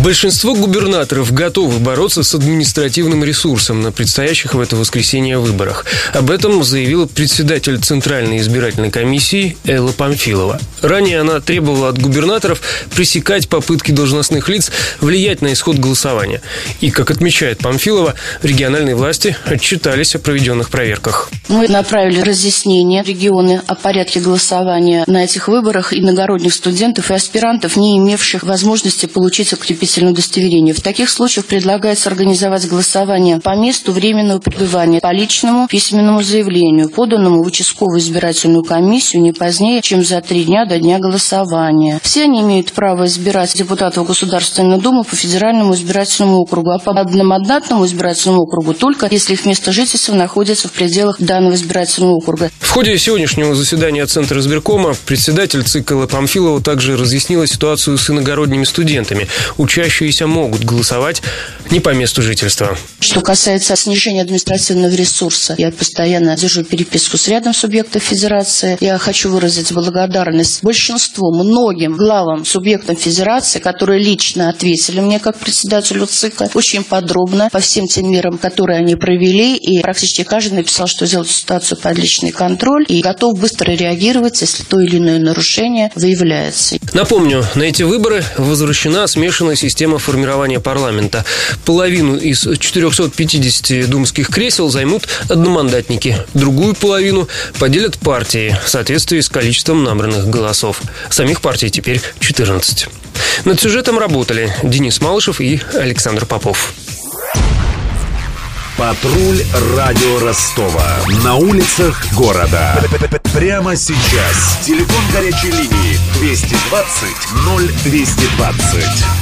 Большинство губернаторов готовы бороться с административным ресурсом на предстоящих в это воскресенье выборах. Об этом заявила председатель Центральной избирательной комиссии Элла Памфилова. Ранее она требовала от губернаторов пресекать попытки должностных лиц влиять на исход голосования. И, как отмечает Памфилова, региональные власти отчитались о проведенных проверках. Мы направили разъяснение регионы о порядке голосования на этих выборах иногородних студентов и аспирантов, не имевших возможности получить открепительное удостоверение. В таких случаях предлагается организовать голосование по месту временного пребывания по личному письменному заявлению, поданному в участковую избирательную комиссию не позднее, чем за три дня до дня голосования. Все они имеют право избирать депутатов Государственной Думы по федеральному избирательному округу, а по одномандатному избирательному округу только если их место жительства находится в пределах данного избирательного округа. В ходе сегодняшнего заседания Центра избиркома председатель цикла Памфилова также разъяснила ситуацию с иногородними студентами учащиеся могут голосовать не по месту жительства. Что касается снижения административного ресурса, я постоянно держу переписку с рядом субъектов Федерации. Я хочу выразить благодарность большинству, многим главам субъектам Федерации, которые лично ответили мне как председателю ЦИКа очень подробно по всем тем мерам, которые они провели. И практически каждый написал, что сделать ситуацию под личный контроль и готов быстро реагировать, если то или иное нарушение выявляется. Напомню, на эти выборы возвращена смешанная система формирования парламента. Половину из 450 думских кресел займут одномандатники. Другую половину поделят партии в соответствии с количеством набранных голосов. Самих партий теперь 14. Над сюжетом работали Денис Малышев и Александр Попов. Патруль радио Ростова. На улицах города. Прямо сейчас. Телефон горячей линии 220 0220.